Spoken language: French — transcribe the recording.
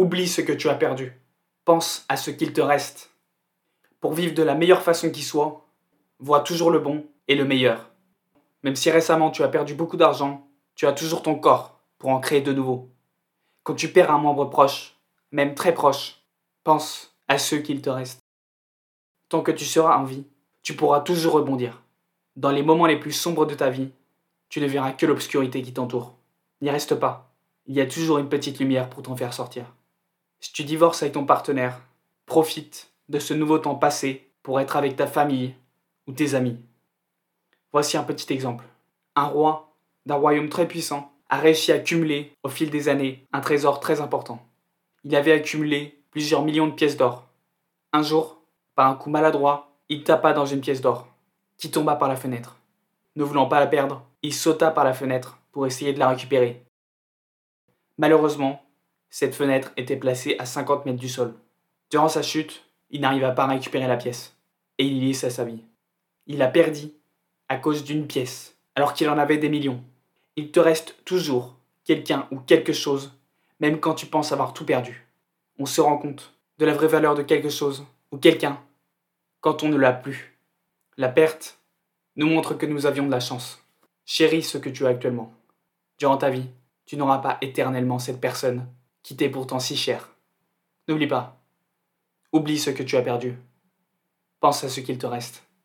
Oublie ce que tu as perdu. Pense à ce qu'il te reste. Pour vivre de la meilleure façon qui soit, vois toujours le bon et le meilleur. Même si récemment tu as perdu beaucoup d'argent, tu as toujours ton corps pour en créer de nouveaux. Quand tu perds un membre proche, même très proche, pense à ceux qu'il te reste. Tant que tu seras en vie, tu pourras toujours rebondir. Dans les moments les plus sombres de ta vie, tu ne verras que l'obscurité qui t'entoure. N'y reste pas. Il y a toujours une petite lumière pour t'en faire sortir. Si tu divorces avec ton partenaire, profite de ce nouveau temps passé pour être avec ta famille ou tes amis. Voici un petit exemple. Un roi d'un royaume très puissant a réussi à accumuler au fil des années un trésor très important. Il avait accumulé plusieurs millions de pièces d'or. Un jour, par un coup maladroit, il tapa dans une pièce d'or, qui tomba par la fenêtre. Ne voulant pas la perdre, il sauta par la fenêtre pour essayer de la récupérer. Malheureusement, cette fenêtre était placée à 50 mètres du sol. Durant sa chute, il n'arriva pas à récupérer la pièce, et il y laissa sa vie. Il la perdit à cause d'une pièce, alors qu'il en avait des millions. Il te reste toujours quelqu'un ou quelque chose, même quand tu penses avoir tout perdu. On se rend compte de la vraie valeur de quelque chose ou quelqu'un quand on ne l'a plus. La perte nous montre que nous avions de la chance. Chéris ce que tu as actuellement. Durant ta vie, tu n'auras pas éternellement cette personne qui t'est pourtant si chère. N'oublie pas. Oublie ce que tu as perdu. Pense à ce qu'il te reste.